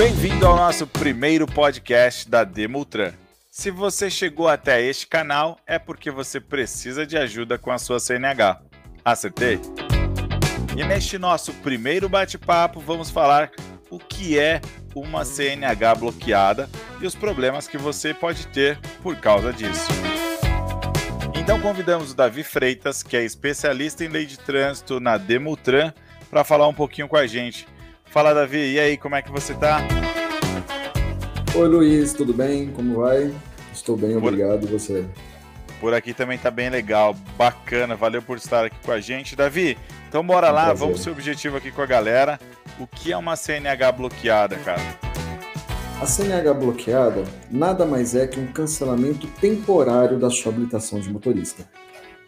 Bem-vindo ao nosso primeiro podcast da Demultran. Se você chegou até este canal, é porque você precisa de ajuda com a sua CNH. Acertei? E neste nosso primeiro bate-papo, vamos falar o que é uma CNH bloqueada e os problemas que você pode ter por causa disso. Então convidamos o Davi Freitas, que é especialista em lei de trânsito na Demutran, para falar um pouquinho com a gente. Fala, Davi, e aí, como é que você tá? Oi, Luiz, tudo bem? Como vai? Estou bem, obrigado. E você? Por aqui também tá bem legal, bacana, valeu por estar aqui com a gente. Davi, então bora um lá, prazer. vamos ser objetivo aqui com a galera. O que é uma CNH bloqueada, cara? A CNH bloqueada nada mais é que um cancelamento temporário da sua habilitação de motorista.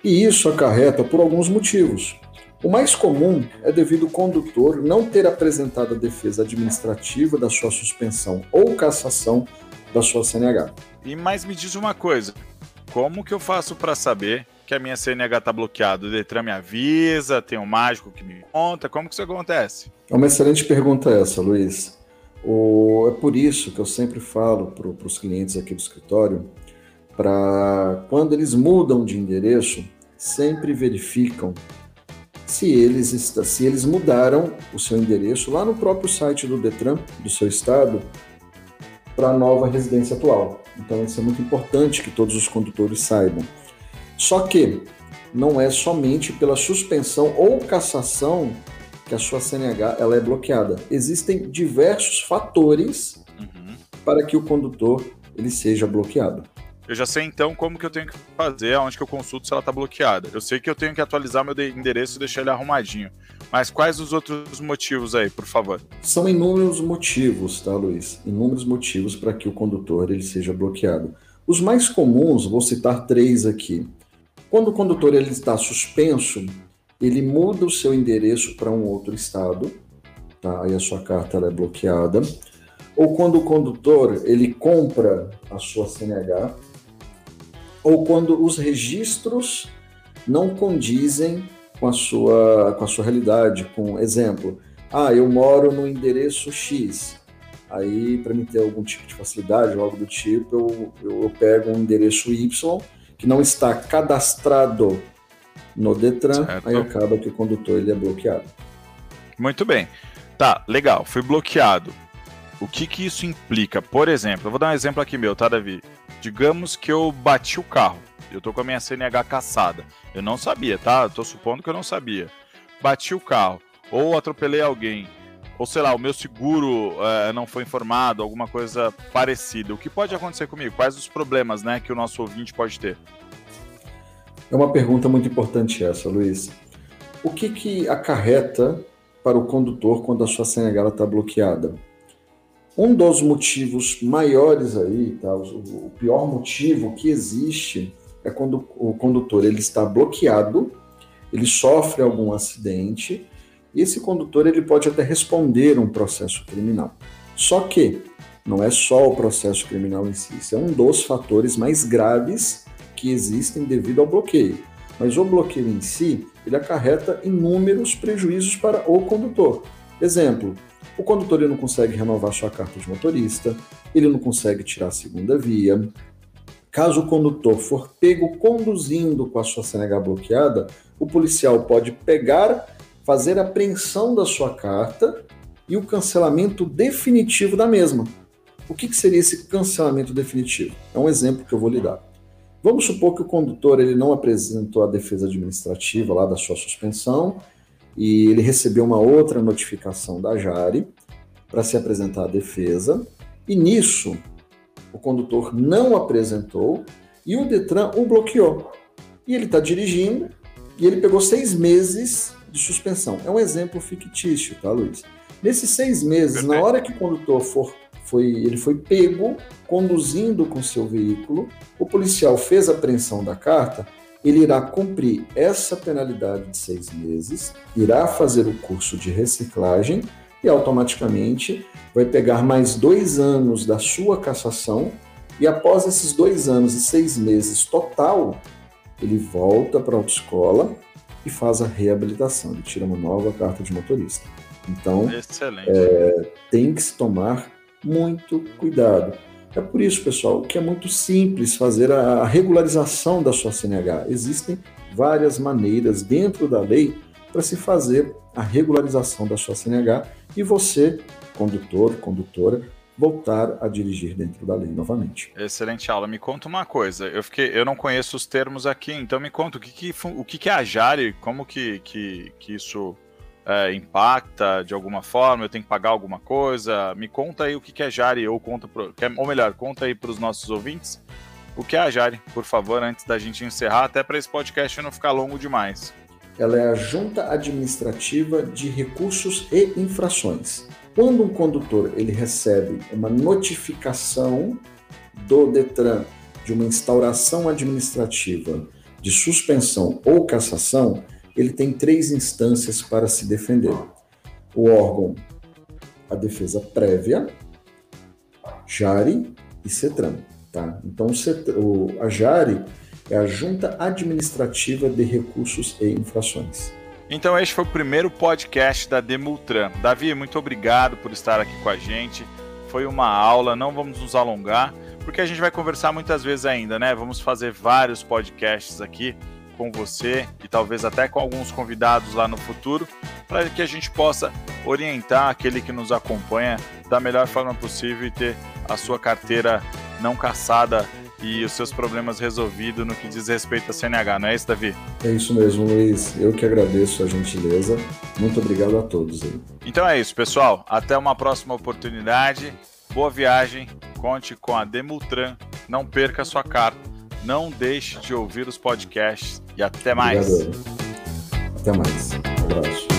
E isso acarreta por alguns motivos. O mais comum é devido ao condutor não ter apresentado a defesa administrativa da sua suspensão ou cassação da sua CNH. E mais me diz uma coisa: como que eu faço para saber que a minha CNH está bloqueada? O Detran me avisa, tem um mágico que me conta, como que isso acontece? É uma excelente pergunta essa, Luiz. O, é por isso que eu sempre falo para os clientes aqui do escritório, para quando eles mudam de endereço, sempre verificam se eles, se eles mudaram o seu endereço lá no próprio site do Detran, do seu estado, para a nova residência atual. Então isso é muito importante que todos os condutores saibam. Só que não é somente pela suspensão ou cassação que a sua CNH ela é bloqueada. Existem diversos fatores uhum. para que o condutor ele seja bloqueado. Eu já sei então como que eu tenho que fazer, aonde que eu consulto se ela está bloqueada. Eu sei que eu tenho que atualizar meu endereço e deixar ele arrumadinho. Mas quais os outros motivos aí, por favor? São inúmeros motivos, tá, Luiz? Inúmeros motivos para que o condutor ele seja bloqueado. Os mais comuns, vou citar três aqui. Quando o condutor ele está suspenso, ele muda o seu endereço para um outro estado, tá? aí a sua carta é bloqueada. Ou quando o condutor ele compra a sua CNH, ou quando os registros não condizem com a sua, com a sua realidade. Com exemplo, ah, eu moro no endereço X. Aí, para mim ter algum tipo de facilidade ou algo do tipo, eu, eu, eu pego um endereço Y que não está cadastrado no Detran, certo. aí acaba que o condutor ele é bloqueado. Muito bem. Tá, legal, fui bloqueado. O que que isso implica? Por exemplo, eu vou dar um exemplo aqui meu, tá, Davi? Digamos que eu bati o carro. Eu tô com a minha CNH caçada. Eu não sabia, tá? Eu tô supondo que eu não sabia. Bati o carro, ou atropelei alguém, ou sei lá, o meu seguro é, não foi informado, alguma coisa parecida. O que pode acontecer comigo? Quais os problemas, né, que o nosso ouvinte pode ter? É uma pergunta muito importante essa, Luiz. O que, que acarreta para o condutor quando a sua CNH está bloqueada? Um dos motivos maiores aí, tá? o pior motivo que existe é quando o condutor ele está bloqueado, ele sofre algum acidente e esse condutor ele pode até responder um processo criminal. Só que não é só o processo criminal em si, isso é um dos fatores mais graves que existem devido ao bloqueio. Mas o bloqueio em si, ele acarreta inúmeros prejuízos para o condutor. Exemplo, o condutor ele não consegue renovar sua carta de motorista, ele não consegue tirar a segunda via. Caso o condutor for pego conduzindo com a sua CNH bloqueada, o policial pode pegar, fazer a apreensão da sua carta e o cancelamento definitivo da mesma. O que, que seria esse cancelamento definitivo? É um exemplo que eu vou lhe dar. Vamos supor que o condutor ele não apresentou a defesa administrativa lá da sua suspensão e ele recebeu uma outra notificação da Jari para se apresentar a defesa e nisso o condutor não apresentou e o Detran o bloqueou. E ele está dirigindo e ele pegou seis meses de suspensão. É um exemplo fictício, tá, Luiz? Nesses seis meses, na hora que o condutor for foi, ele foi pego conduzindo com seu veículo, o policial fez a apreensão da carta, ele irá cumprir essa penalidade de seis meses, irá fazer o curso de reciclagem e automaticamente vai pegar mais dois anos da sua cassação e após esses dois anos e seis meses total, ele volta para a autoescola e faz a reabilitação, ele tira uma nova carta de motorista. Então, é, tem que se tomar muito cuidado. É por isso, pessoal, que é muito simples fazer a regularização da sua CNH. Existem várias maneiras dentro da lei para se fazer a regularização da sua CNH e você, condutor, condutora, voltar a dirigir dentro da lei novamente. Excelente aula. Me conta uma coisa. Eu fiquei, eu não conheço os termos aqui, então me conta o que, que o que, que é a Jari, como que, que, que isso é, impacta de alguma forma? Eu tenho que pagar alguma coisa? Me conta aí o que, é Jari, ou conta pro, ou melhor, conta aí para os nossos ouvintes o que é a Jari, por favor, antes da gente encerrar, até para esse podcast não ficar longo demais. Ela é a Junta Administrativa de Recursos e Infrações. Quando um condutor ele recebe uma notificação do Detran de uma instauração administrativa de suspensão ou cassação, ele tem três instâncias para se defender. O órgão, a defesa prévia, JARI e CETRAN. Tá? Então, a JARI é a Junta Administrativa de Recursos e Infrações. Então, este foi o primeiro podcast da Demultran. Davi, muito obrigado por estar aqui com a gente. Foi uma aula, não vamos nos alongar, porque a gente vai conversar muitas vezes ainda, né? Vamos fazer vários podcasts aqui com você e talvez até com alguns convidados lá no futuro, para que a gente possa orientar aquele que nos acompanha da melhor forma possível e ter a sua carteira não caçada e os seus problemas resolvidos no que diz respeito à CNH, não é isso, Davi? É isso mesmo, Luiz. Eu que agradeço a gentileza. Muito obrigado a todos. Então é isso, pessoal. Até uma próxima oportunidade. Boa viagem. Conte com a Demultran. Não perca a sua carta. Não deixe de ouvir os podcasts. E até mais. Obrigado. Até mais. Um abraço.